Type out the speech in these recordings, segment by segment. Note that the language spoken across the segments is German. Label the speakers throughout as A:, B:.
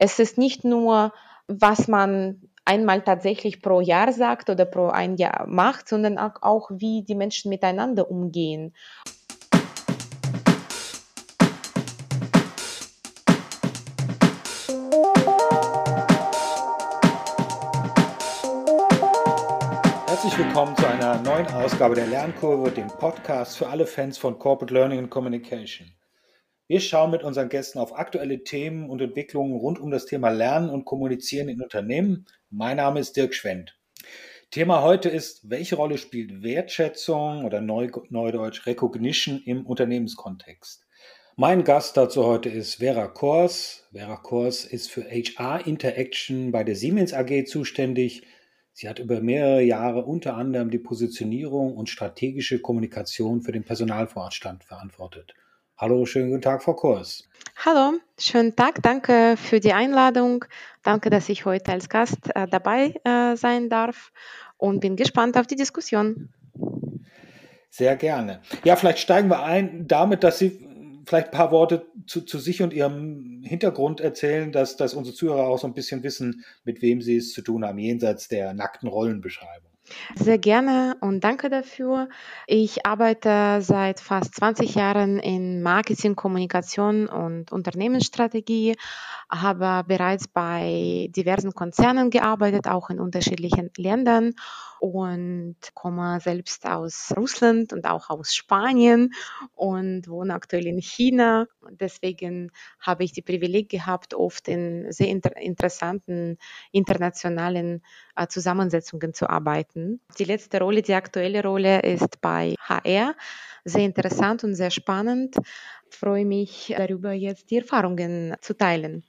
A: Es ist nicht nur, was man einmal tatsächlich pro Jahr sagt oder pro ein Jahr macht, sondern auch, wie die Menschen miteinander umgehen.
B: Herzlich willkommen zu einer neuen Ausgabe der Lernkurve, dem Podcast für alle Fans von Corporate Learning and Communication. Wir schauen mit unseren Gästen auf aktuelle Themen und Entwicklungen rund um das Thema Lernen und Kommunizieren in Unternehmen. Mein Name ist Dirk Schwendt. Thema heute ist, welche Rolle spielt Wertschätzung oder Neudeutsch Recognition im Unternehmenskontext? Mein Gast dazu heute ist Vera Kors. Vera Kors ist für HR Interaction bei der Siemens AG zuständig. Sie hat über mehrere Jahre unter anderem die Positionierung und strategische Kommunikation für den Personalvorstand verantwortet. Hallo, schönen guten Tag, Frau Kurs.
A: Hallo, schönen Tag. Danke für die Einladung. Danke, dass ich heute als Gast äh, dabei äh, sein darf und bin gespannt auf die Diskussion.
B: Sehr gerne. Ja, vielleicht steigen wir ein damit, dass Sie vielleicht ein paar Worte zu, zu sich und Ihrem Hintergrund erzählen, dass, dass unsere Zuhörer auch so ein bisschen wissen, mit wem Sie es zu tun haben, jenseits der nackten Rollenbeschreibung.
A: Sehr gerne und danke dafür. Ich arbeite seit fast 20 Jahren in Marketing, Kommunikation und Unternehmensstrategie, habe bereits bei diversen Konzernen gearbeitet, auch in unterschiedlichen Ländern und komme selbst aus Russland und auch aus Spanien und wohne aktuell in China. Deswegen habe ich die Privileg gehabt, oft in sehr inter interessanten internationalen äh, Zusammensetzungen zu arbeiten. Die letzte Rolle, die aktuelle Rolle ist bei HR. Sehr interessant und sehr spannend. Ich freue mich darüber, jetzt die Erfahrungen zu teilen.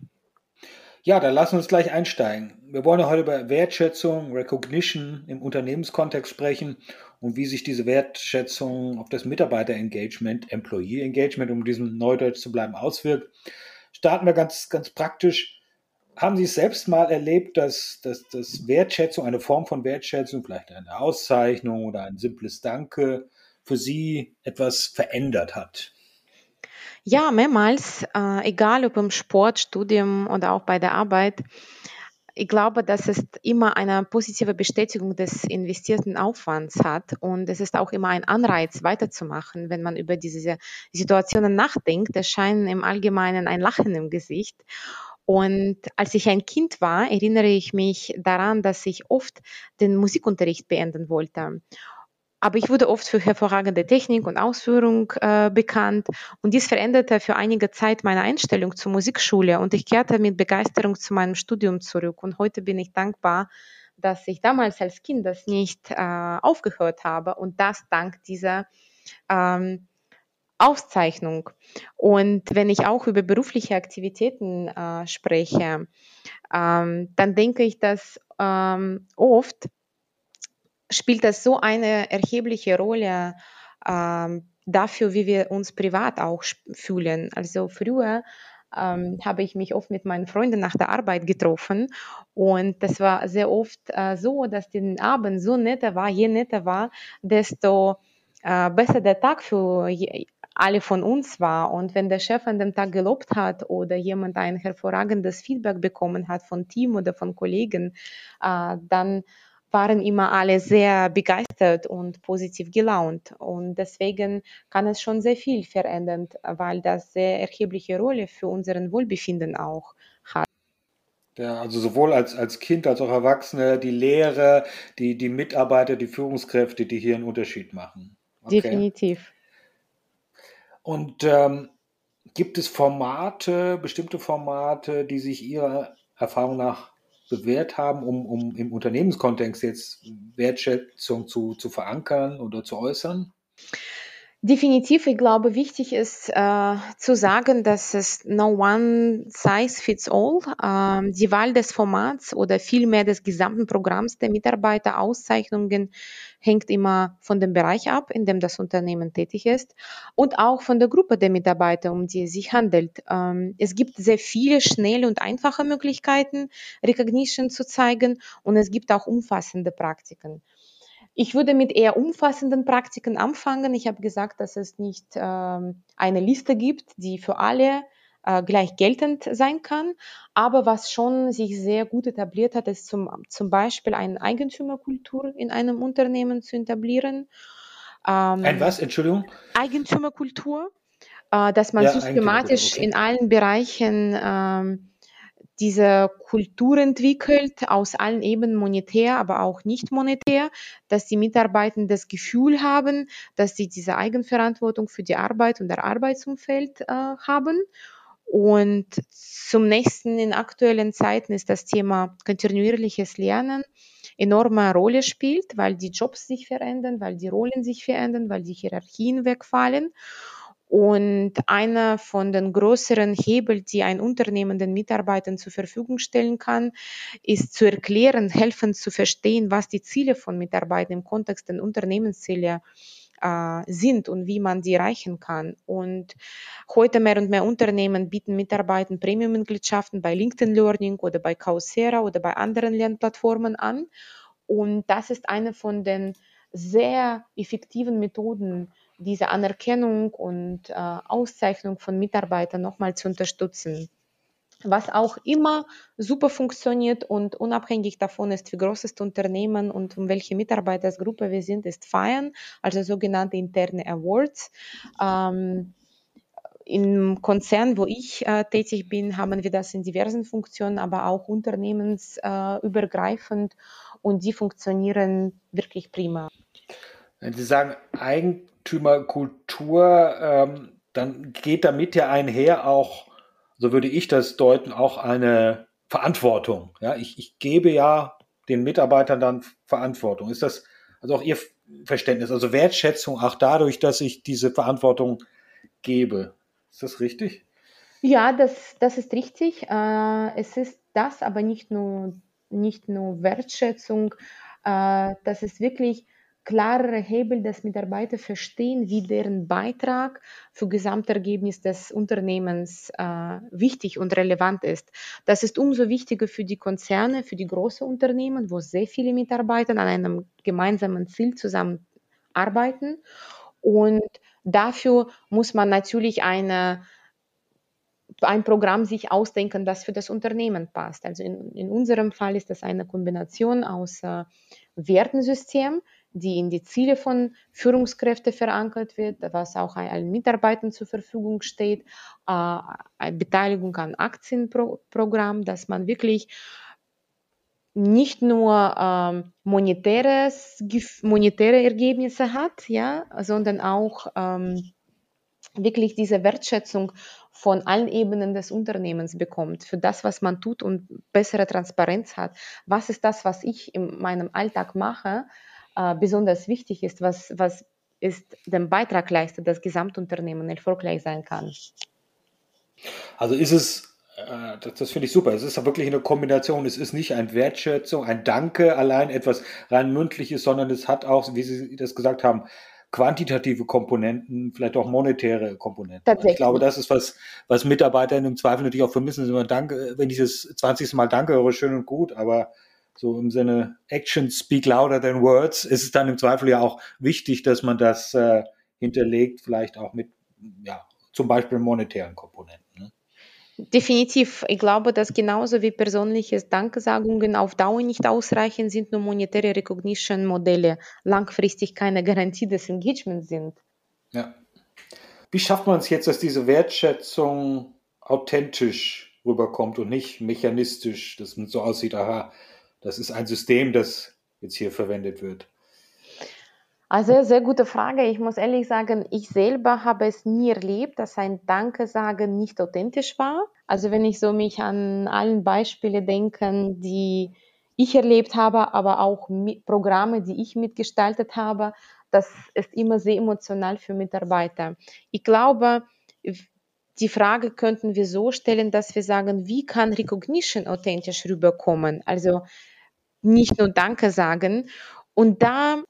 B: Ja, dann lassen wir uns gleich einsteigen. Wir wollen heute über Wertschätzung, Recognition im Unternehmenskontext sprechen und wie sich diese Wertschätzung auf das Mitarbeiterengagement, Employee Engagement, um diesem Neudeutsch zu bleiben, auswirkt. Starten wir ganz, ganz praktisch. Haben Sie es selbst mal erlebt, dass, dass, dass Wertschätzung, eine Form von Wertschätzung, vielleicht eine Auszeichnung oder ein simples Danke, für Sie etwas verändert hat?
A: Ja, mehrmals, äh, egal ob im Sport, Studium oder auch bei der Arbeit. Ich glaube, dass es immer eine positive Bestätigung des investierten Aufwands hat und es ist auch immer ein Anreiz, weiterzumachen, wenn man über diese Situationen nachdenkt. Es scheint im Allgemeinen ein Lachen im Gesicht. Und als ich ein Kind war, erinnere ich mich daran, dass ich oft den Musikunterricht beenden wollte. Aber ich wurde oft für hervorragende Technik und Ausführung äh, bekannt. Und dies veränderte für einige Zeit meine Einstellung zur Musikschule. Und ich kehrte mit Begeisterung zu meinem Studium zurück. Und heute bin ich dankbar, dass ich damals als Kind das nicht äh, aufgehört habe. Und das dank dieser ähm, Auszeichnung. Und wenn ich auch über berufliche Aktivitäten äh, spreche, ähm, dann denke ich, dass ähm, oft spielt das so eine erhebliche Rolle ähm, dafür, wie wir uns privat auch fühlen. Also früher ähm, habe ich mich oft mit meinen Freunden nach der Arbeit getroffen und das war sehr oft äh, so, dass den Abend so netter war, je netter war, desto äh, besser der Tag für alle von uns war. Und wenn der Chef an dem Tag gelobt hat oder jemand ein hervorragendes Feedback bekommen hat von Team oder von Kollegen, äh, dann waren immer alle sehr begeistert und positiv gelaunt. Und deswegen kann es schon sehr viel verändern, weil das sehr erhebliche Rolle für unseren Wohlbefinden auch hat.
B: Ja, also sowohl als, als Kind als auch Erwachsene, die Lehrer, die, die Mitarbeiter, die Führungskräfte, die hier einen Unterschied machen.
A: Okay. Definitiv.
B: Und ähm, gibt es Formate, bestimmte Formate, die sich Ihrer Erfahrung nach bewährt haben, um, um im Unternehmenskontext jetzt Wertschätzung zu, zu verankern oder zu äußern?
A: Definitiv, ich glaube, wichtig ist äh, zu sagen, dass es no one size fits all. Ähm, die Wahl des Formats oder vielmehr des gesamten Programms der Mitarbeiterauszeichnungen hängt immer von dem Bereich ab, in dem das Unternehmen tätig ist und auch von der Gruppe der Mitarbeiter, um die es sich handelt. Ähm, es gibt sehr viele schnelle und einfache Möglichkeiten, Recognition zu zeigen und es gibt auch umfassende Praktiken. Ich würde mit eher umfassenden Praktiken anfangen. Ich habe gesagt, dass es nicht ähm, eine Liste gibt, die für alle äh, gleich geltend sein kann. Aber was schon sich sehr gut etabliert hat, ist zum, zum Beispiel eine Eigentümerkultur in einem Unternehmen zu etablieren.
B: Ähm, Ein was, Entschuldigung?
A: Eigentümerkultur, äh, dass man ja, systematisch okay. in allen Bereichen ähm, diese Kultur entwickelt, aus allen Ebenen monetär, aber auch nicht monetär, dass die Mitarbeiter das Gefühl haben, dass sie diese Eigenverantwortung für die Arbeit und der Arbeitsumfeld äh, haben. Und zum nächsten in aktuellen Zeiten ist das Thema kontinuierliches Lernen enorme Rolle spielt, weil die Jobs sich verändern, weil die Rollen sich verändern, weil die Hierarchien wegfallen. Und einer von den größeren Hebeln, die ein Unternehmen den Mitarbeitern zur Verfügung stellen kann, ist zu erklären, helfen zu verstehen, was die Ziele von Mitarbeitern im Kontext der Unternehmensziele äh, sind und wie man die erreichen kann. Und heute mehr und mehr Unternehmen bieten Mitarbeitern Premium-Mitgliedschaften bei LinkedIn Learning oder bei Coursera oder bei anderen Lernplattformen an. Und das ist eine von den sehr effektiven Methoden, diese Anerkennung und äh, Auszeichnung von Mitarbeitern nochmal zu unterstützen. Was auch immer super funktioniert und unabhängig davon ist, wie groß das Unternehmen und um welche Mitarbeitersgruppe wir sind, ist Feiern, also sogenannte interne Awards. Ähm, im Konzern, wo ich äh, tätig bin, haben wir das in diversen Funktionen, aber auch unternehmensübergreifend äh, und die funktionieren wirklich prima.
B: Sie sagen Eigentümerkultur, ähm, dann geht damit ja einher auch, so würde ich das deuten, auch eine Verantwortung. Ja, ich, ich gebe ja den Mitarbeitern dann Verantwortung. Ist das also auch Ihr Verständnis, also Wertschätzung auch dadurch, dass ich diese Verantwortung gebe? Ist das richtig?
A: Ja, das, das ist richtig. Äh, es ist das, aber nicht nur, nicht nur Wertschätzung. Äh, das ist wirklich klarere Hebel, dass Mitarbeiter verstehen, wie deren Beitrag für Gesamtergebnis des Unternehmens äh, wichtig und relevant ist. Das ist umso wichtiger für die Konzerne, für die großen Unternehmen, wo sehr viele Mitarbeiter an einem gemeinsamen Ziel zusammenarbeiten. Und dafür muss man natürlich eine ein Programm sich ausdenken, das für das Unternehmen passt. Also in, in unserem Fall ist das eine Kombination aus äh, Wertensystem, die in die Ziele von Führungskräften verankert wird, was auch allen Mitarbeitern zur Verfügung steht, Beteiligung an Aktienprogramm, dass man wirklich nicht nur ähm, monetäres, monetäre Ergebnisse hat, ja, sondern auch ähm, wirklich diese Wertschätzung von allen Ebenen des Unternehmens bekommt für das, was man tut und bessere Transparenz hat. Was ist das, was ich in meinem Alltag mache? Äh, besonders wichtig ist, was, was ist den Beitrag leistet, dass Gesamtunternehmen erfolgreich sein kann.
B: Also ist es, äh, das, das finde ich super, es ist ja wirklich eine Kombination, es ist nicht ein Wertschätzung, ein Danke, allein etwas rein mündliches, sondern es hat auch, wie Sie das gesagt haben, quantitative Komponenten, vielleicht auch monetäre Komponenten. Ich glaube, das ist was, was Mitarbeiter im Zweifel natürlich auch vermissen. Immer Danke, wenn ich das 20. Mal Danke höre, schön und gut, aber so im Sinne Actions speak louder than words, ist es dann im Zweifel ja auch wichtig, dass man das äh, hinterlegt, vielleicht auch mit, ja, zum Beispiel monetären Komponenten. Ne?
A: Definitiv. Ich glaube, dass genauso wie persönliche Dankesagungen auf Dauer nicht ausreichen, sind nur monetäre Recognition-Modelle langfristig keine Garantie des Engagements sind.
B: Ja. Wie schafft man es jetzt, dass diese Wertschätzung authentisch rüberkommt und nicht mechanistisch, dass man so aussieht, aha, das ist ein System, das jetzt hier verwendet wird?
A: Also sehr gute Frage. Ich muss ehrlich sagen, ich selber habe es nie erlebt, dass ein Danke sagen nicht authentisch war. Also wenn ich so mich an allen Beispiele denke, die ich erlebt habe, aber auch Programme, die ich mitgestaltet habe, das ist immer sehr emotional für Mitarbeiter. Ich glaube, die Frage könnten wir so stellen, dass wir sagen, wie kann Recognition authentisch rüberkommen? Also nicht nur Danke sagen. Und da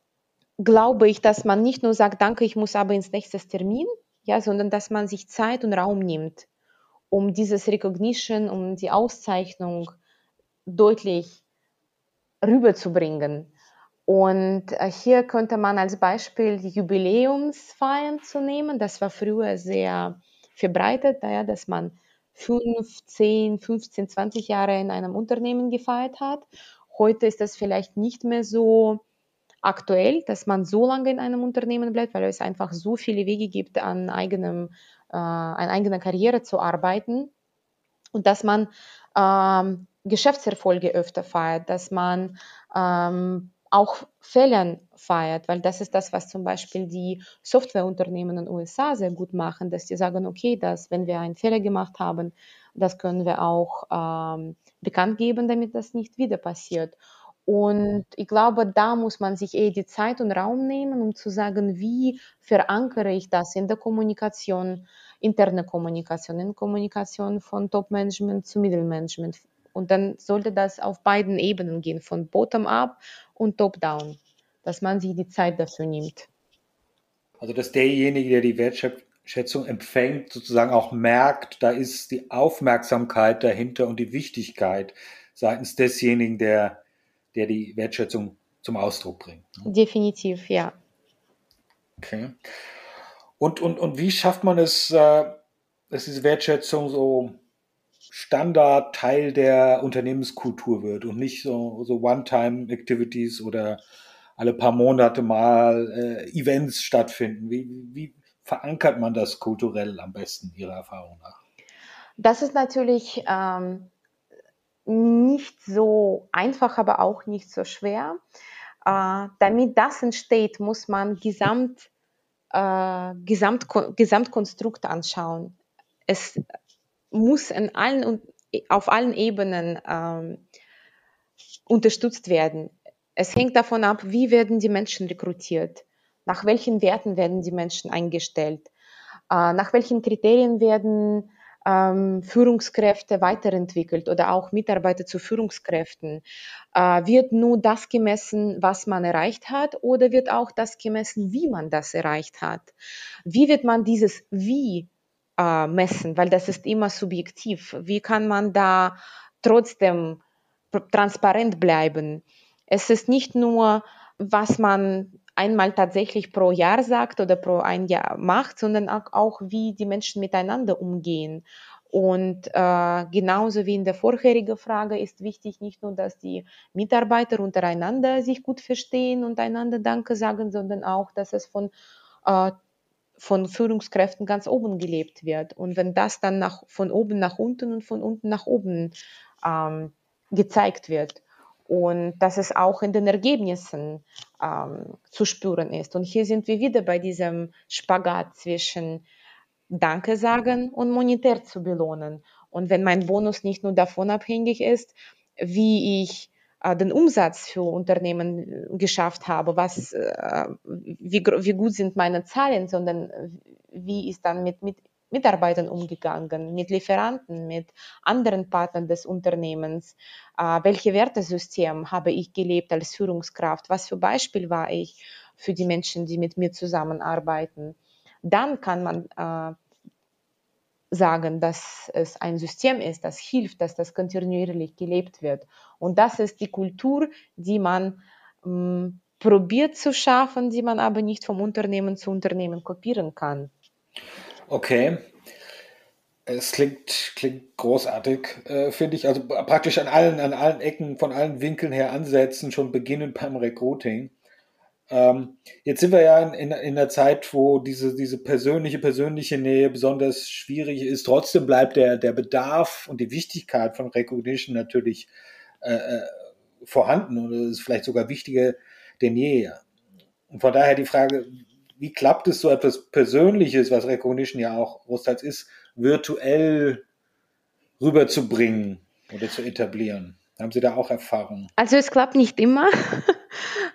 A: glaube ich, dass man nicht nur sagt, Danke, ich muss aber ins nächste Termin, ja, sondern dass man sich Zeit und Raum nimmt, um dieses Recognition, um die Auszeichnung deutlich rüberzubringen. Und äh, hier könnte man als Beispiel die Jubiläumsfeiern zu nehmen. Das war früher sehr verbreitet, ja, dass man fünf, zehn, 15, 20 Jahre in einem Unternehmen gefeiert hat. Heute ist das vielleicht nicht mehr so aktuell, dass man so lange in einem Unternehmen bleibt, weil es einfach so viele Wege gibt, an eigenem, äh, an eigener Karriere zu arbeiten und dass man ähm, Geschäftserfolge öfter feiert, dass man ähm, auch Fehlern feiert, weil das ist das, was zum Beispiel die Softwareunternehmen in den USA sehr gut machen, dass die sagen, okay, dass wenn wir einen Fehler gemacht haben, das können wir auch ähm, bekannt geben, damit das nicht wieder passiert. Und ich glaube, da muss man sich eher die Zeit und Raum nehmen, um zu sagen, wie verankere ich das in der Kommunikation, interne Kommunikation, in Kommunikation von Top-Management zu Mittelmanagement. Und dann sollte das auf beiden Ebenen gehen, von Bottom-up und Top-down, dass man sich die Zeit dafür nimmt.
B: Also dass derjenige, der die Wertschätzung empfängt, sozusagen auch merkt, da ist die Aufmerksamkeit dahinter und die Wichtigkeit seitens desjenigen, der, der die Wertschätzung zum Ausdruck bringt.
A: Definitiv, ja.
B: Okay. Und, und, und wie schafft man es, äh, dass diese Wertschätzung so Standard Teil der Unternehmenskultur wird und nicht so, so One-Time-Activities oder alle paar Monate mal äh, Events stattfinden. Wie, wie verankert man das kulturell am besten, Ihrer Erfahrung nach?
A: Das ist natürlich ähm, nicht so einfach, aber auch nicht so schwer. Äh, damit das entsteht, muss man Gesamt, äh, Gesamt, Gesamtkonstrukt anschauen. Es muss in allen, auf allen Ebenen ähm, unterstützt werden. Es hängt davon ab, wie werden die Menschen rekrutiert, nach welchen Werten werden die Menschen eingestellt, äh, nach welchen Kriterien werden ähm, Führungskräfte weiterentwickelt oder auch Mitarbeiter zu Führungskräften. Äh, wird nur das gemessen, was man erreicht hat, oder wird auch das gemessen, wie man das erreicht hat? Wie wird man dieses Wie äh, messen, weil das ist immer subjektiv. Wie kann man da trotzdem transparent bleiben? Es ist nicht nur, was man einmal tatsächlich pro Jahr sagt oder pro ein Jahr macht, sondern auch, wie die Menschen miteinander umgehen. Und äh, genauso wie in der vorherigen Frage ist wichtig nicht nur, dass die Mitarbeiter untereinander sich gut verstehen und einander Danke sagen, sondern auch, dass es von äh, von Führungskräften ganz oben gelebt wird. Und wenn das dann nach, von oben nach unten und von unten nach oben ähm, gezeigt wird und dass es auch in den Ergebnissen ähm, zu spüren ist. Und hier sind wir wieder bei diesem Spagat zwischen Danke sagen und monetär zu belohnen. Und wenn mein Bonus nicht nur davon abhängig ist, wie ich den Umsatz für Unternehmen äh, geschafft habe, was, äh, wie, wie gut sind meine Zahlen, sondern wie ist dann mit, mit Mitarbeitern umgegangen, mit Lieferanten, mit anderen Partnern des Unternehmens, äh, welche Wertesystem habe ich gelebt als Führungskraft, was für Beispiel war ich für die Menschen, die mit mir zusammenarbeiten. Dann kann man äh, sagen, dass es ein System ist, das hilft, dass das kontinuierlich gelebt wird. Und das ist die Kultur, die man ähm, probiert zu schaffen, die man aber nicht vom Unternehmen zu Unternehmen kopieren kann.
B: Okay. Es klingt, klingt großartig, äh, finde ich. Also praktisch an allen, an allen Ecken, von allen Winkeln her ansetzen, schon beginnend beim Recruiting. Ähm, jetzt sind wir ja in, in, in einer Zeit, wo diese, diese persönliche, persönliche Nähe besonders schwierig ist. Trotzdem bleibt der, der Bedarf und die Wichtigkeit von Recognition natürlich äh, äh vorhanden und ist vielleicht sogar wichtiger denn je. Und von daher die Frage, wie klappt es so etwas Persönliches, was Recognition ja auch großteils ist, virtuell rüberzubringen oder zu etablieren? Haben Sie da auch Erfahrungen?
A: Also es klappt nicht immer.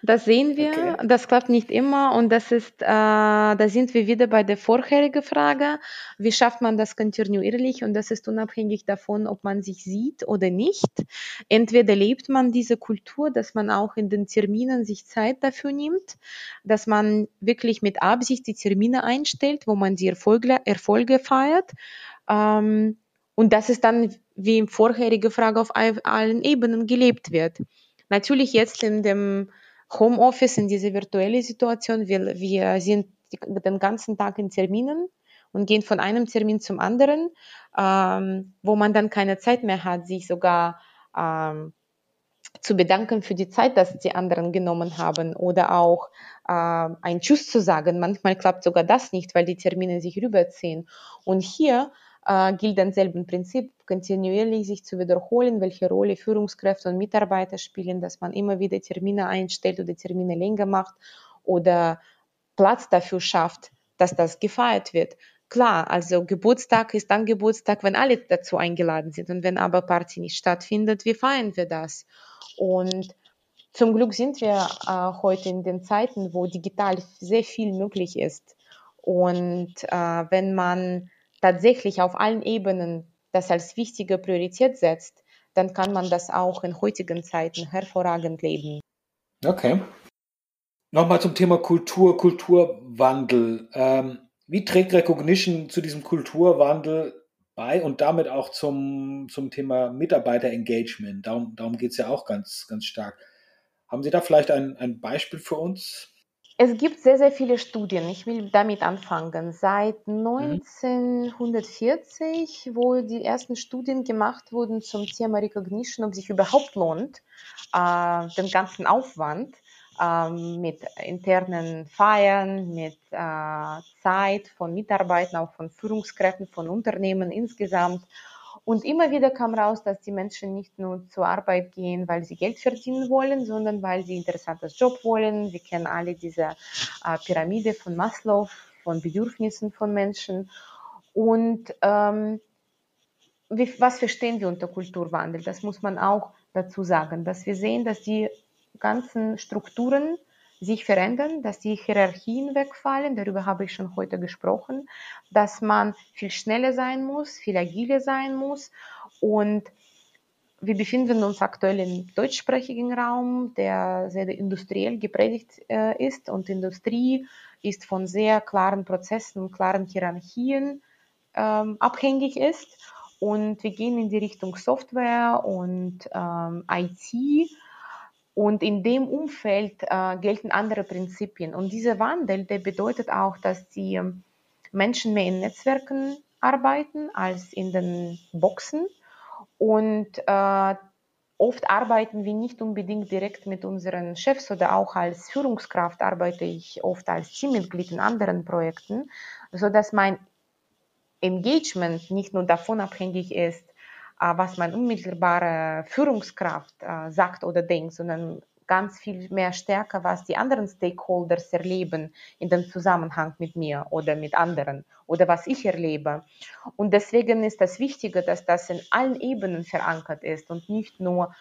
A: Das sehen wir. Okay. Das klappt nicht immer. Und das ist, äh, da sind wir wieder bei der vorherigen Frage. Wie schafft man das kontinuierlich? Und das ist unabhängig davon, ob man sich sieht oder nicht. Entweder lebt man diese Kultur, dass man auch in den Terminen sich Zeit dafür nimmt, dass man wirklich mit Absicht die Termine einstellt, wo man die Erfolge, Erfolge feiert. Ähm, und dass es dann, wie im vorherigen Frage, auf allen Ebenen gelebt wird. Natürlich jetzt in dem Homeoffice, in dieser virtuellen Situation, wir, wir sind den ganzen Tag in Terminen und gehen von einem Termin zum anderen, ähm, wo man dann keine Zeit mehr hat, sich sogar ähm, zu bedanken für die Zeit, dass die anderen genommen haben oder auch äh, ein Tschüss zu sagen. Manchmal klappt sogar das nicht, weil die Termine sich rüberziehen. Und hier äh, gilt dann selben Prinzip, kontinuierlich sich zu wiederholen, welche Rolle Führungskräfte und Mitarbeiter spielen, dass man immer wieder Termine einstellt oder Termine länger macht oder Platz dafür schafft, dass das gefeiert wird. Klar, also Geburtstag ist dann Geburtstag, wenn alle dazu eingeladen sind. Und wenn aber Party nicht stattfindet, wie feiern wir das? Und zum Glück sind wir äh, heute in den Zeiten, wo digital sehr viel möglich ist. Und äh, wenn man tatsächlich auf allen Ebenen das als wichtige Priorität setzt, dann kann man das auch in heutigen Zeiten hervorragend leben.
B: Okay. Nochmal zum Thema Kultur, Kulturwandel. Ähm, wie trägt Recognition zu diesem Kulturwandel bei und damit auch zum, zum Thema Mitarbeiterengagement? Darum, darum geht es ja auch ganz, ganz stark. Haben Sie da vielleicht ein, ein Beispiel für uns?
A: Es gibt sehr, sehr viele Studien. Ich will damit anfangen. Seit 1940, mhm. wo die ersten Studien gemacht wurden zum Thema Recognition, ob sich überhaupt lohnt, äh, den ganzen Aufwand äh, mit internen Feiern, mit äh, Zeit von Mitarbeitern, auch von Führungskräften, von Unternehmen insgesamt und immer wieder kam raus, dass die Menschen nicht nur zur Arbeit gehen, weil sie Geld verdienen wollen, sondern weil sie interessantes Job wollen. Wir kennen alle diese äh, Pyramide von Maslow, von Bedürfnissen von Menschen. Und ähm, wie, was verstehen wir unter Kulturwandel? Das muss man auch dazu sagen, dass wir sehen, dass die ganzen Strukturen sich verändern, dass die Hierarchien wegfallen, darüber habe ich schon heute gesprochen, dass man viel schneller sein muss, viel agiler sein muss. Und wir befinden uns aktuell im deutschsprachigen Raum, der sehr industriell geprägt äh, ist. Und Industrie ist von sehr klaren Prozessen und klaren Hierarchien ähm, abhängig ist. Und wir gehen in die Richtung Software und ähm, IT und in dem Umfeld äh, gelten andere Prinzipien. Und dieser Wandel, der bedeutet auch, dass die Menschen mehr in Netzwerken arbeiten als in den Boxen. Und äh, oft arbeiten wir nicht unbedingt direkt mit unseren Chefs oder auch als Führungskraft arbeite ich oft als Teammitglied in anderen Projekten, sodass mein Engagement nicht nur davon abhängig ist, was meine unmittelbare Führungskraft äh, sagt oder denkt, sondern ganz viel mehr stärker, was die anderen Stakeholders erleben in dem Zusammenhang mit mir oder mit anderen oder was ich erlebe. Und deswegen ist das Wichtige, dass das in allen Ebenen verankert ist und nicht nur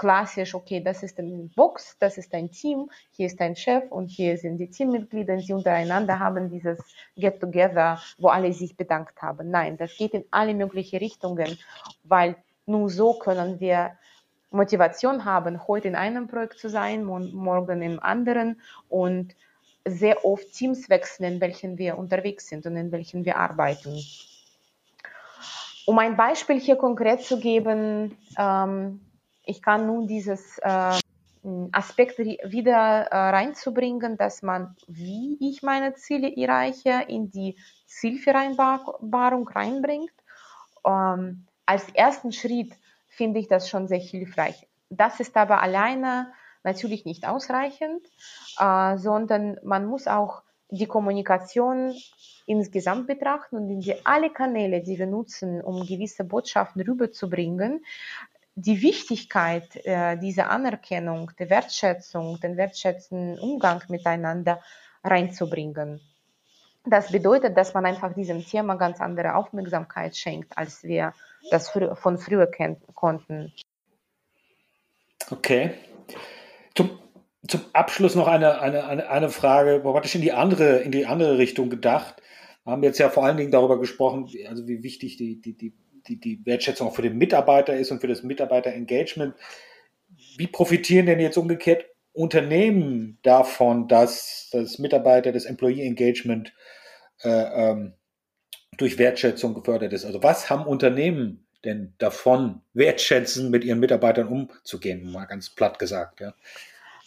A: klassisch, okay, das ist eine Box, das ist ein Team, hier ist ein Chef und hier sind die Teammitglieder, sie untereinander haben dieses Get-Together, wo alle sich bedankt haben. Nein, das geht in alle möglichen Richtungen, weil nur so können wir Motivation haben, heute in einem Projekt zu sein, morgen im anderen und sehr oft Teams wechseln, in welchen wir unterwegs sind und in welchen wir arbeiten. Um ein Beispiel hier konkret zu geben, ähm, ich kann nun dieses äh, Aspekt wieder äh, reinzubringen, dass man, wie ich meine Ziele erreiche, in die Zielvereinbarung reinbringt. Ähm, als ersten Schritt finde ich das schon sehr hilfreich. Das ist aber alleine natürlich nicht ausreichend, äh, sondern man muss auch die Kommunikation insgesamt betrachten und in die alle Kanäle, die wir nutzen, um gewisse Botschaften rüberzubringen, die Wichtigkeit äh, dieser Anerkennung, der Wertschätzung, den wertschätzenden Umgang miteinander reinzubringen. Das bedeutet, dass man einfach diesem Thema ganz andere Aufmerksamkeit schenkt, als wir das frü von früher konnten.
B: Okay. Zum, zum Abschluss noch eine, eine, eine, eine Frage, praktisch in die andere, in die andere Richtung gedacht. Wir haben jetzt ja vor allen Dingen darüber gesprochen, also wie wichtig die, die, die die, die Wertschätzung auch für den Mitarbeiter ist und für das Mitarbeiterengagement. Wie profitieren denn jetzt umgekehrt Unternehmen davon, dass das Mitarbeiter, das Employee Engagement äh, ähm, durch Wertschätzung gefördert ist? Also was haben Unternehmen denn davon, wertschätzen mit ihren Mitarbeitern umzugehen, mal ganz platt gesagt, ja?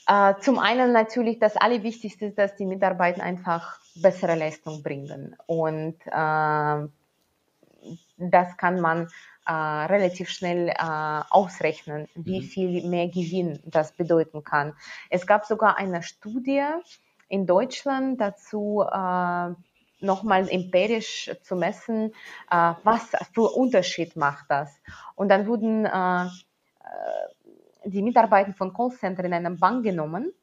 A: Äh, zum einen natürlich das Allerwichtigste dass die Mitarbeiter einfach bessere Leistung bringen. Und äh, das kann man äh, relativ schnell äh, ausrechnen, wie mhm. viel mehr Gewinn das bedeuten kann. Es gab sogar eine Studie in Deutschland dazu, äh, nochmal empirisch zu messen, äh, was für Unterschied macht das. Und dann wurden äh, äh, die Mitarbeiter von Callcenter in einem Bank genommen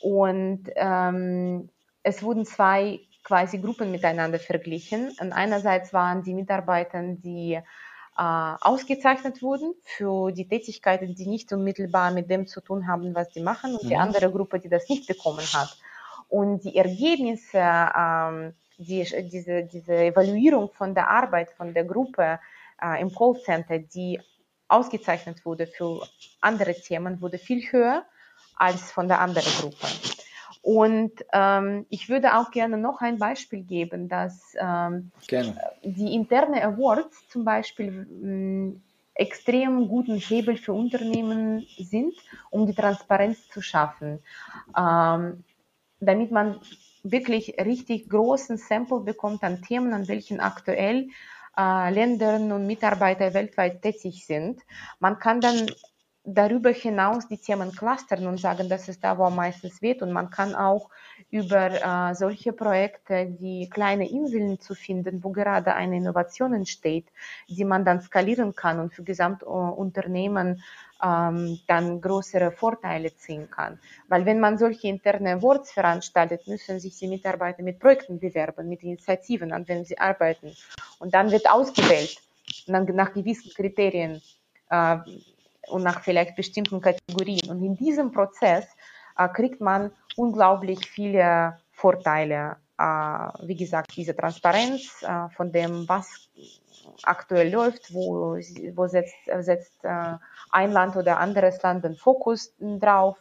A: und ähm, es wurden zwei quasi Gruppen miteinander verglichen. Und einerseits waren die Mitarbeiter, die äh, ausgezeichnet wurden für die Tätigkeiten, die nicht unmittelbar mit dem zu tun haben, was sie machen, und mhm. die andere Gruppe, die das nicht bekommen hat. Und die Ergebnisse, ähm, die, diese, diese Evaluierung von der Arbeit von der Gruppe äh, im Callcenter, die ausgezeichnet wurde für andere Themen, wurde viel höher als von der anderen Gruppe. Und ähm, ich würde auch gerne noch ein Beispiel geben, dass ähm, die interne Awards zum Beispiel mh, extrem guten Hebel für Unternehmen sind, um die Transparenz zu schaffen, ähm, damit man wirklich richtig großen Sample bekommt an Themen, an welchen aktuell äh, Ländern und Mitarbeiter weltweit tätig sind. Man kann dann darüber hinaus die Themen clustern und sagen, das ist da, wo am meisten weht. Und man kann auch über äh, solche Projekte wie kleine Inseln zu finden, wo gerade eine Innovation entsteht, die man dann skalieren kann und für Gesamtunternehmen ähm, dann größere Vorteile ziehen kann. Weil wenn man solche interne Awards veranstaltet, müssen sich die Mitarbeiter mit Projekten bewerben, mit Initiativen, an denen sie arbeiten. Und dann wird ausgewählt nach, nach gewissen Kriterien. Äh, und nach vielleicht bestimmten Kategorien. Und in diesem Prozess äh, kriegt man unglaublich viele Vorteile. Äh, wie gesagt, diese Transparenz äh, von dem, was aktuell läuft, wo, wo setzt, setzt äh, ein Land oder anderes Land den Fokus drauf.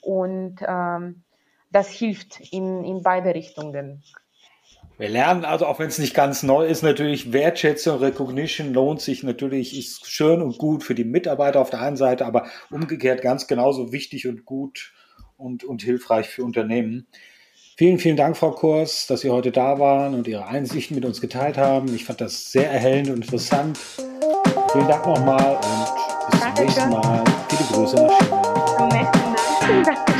A: Und ähm, das hilft in, in beide Richtungen.
B: Wir lernen also, auch wenn es nicht ganz neu ist, natürlich Wertschätzung, Recognition lohnt sich natürlich, ist schön und gut für die Mitarbeiter auf der einen Seite, aber umgekehrt ganz genauso wichtig und gut und, und hilfreich für Unternehmen. Vielen, vielen Dank, Frau Kurs, dass Sie heute da waren und Ihre Einsichten mit uns geteilt haben. Ich fand das sehr erhellend und interessant. Vielen Dank nochmal und bis zum nächsten Mal. Viele Grüße nach China. Zum nächsten Mal.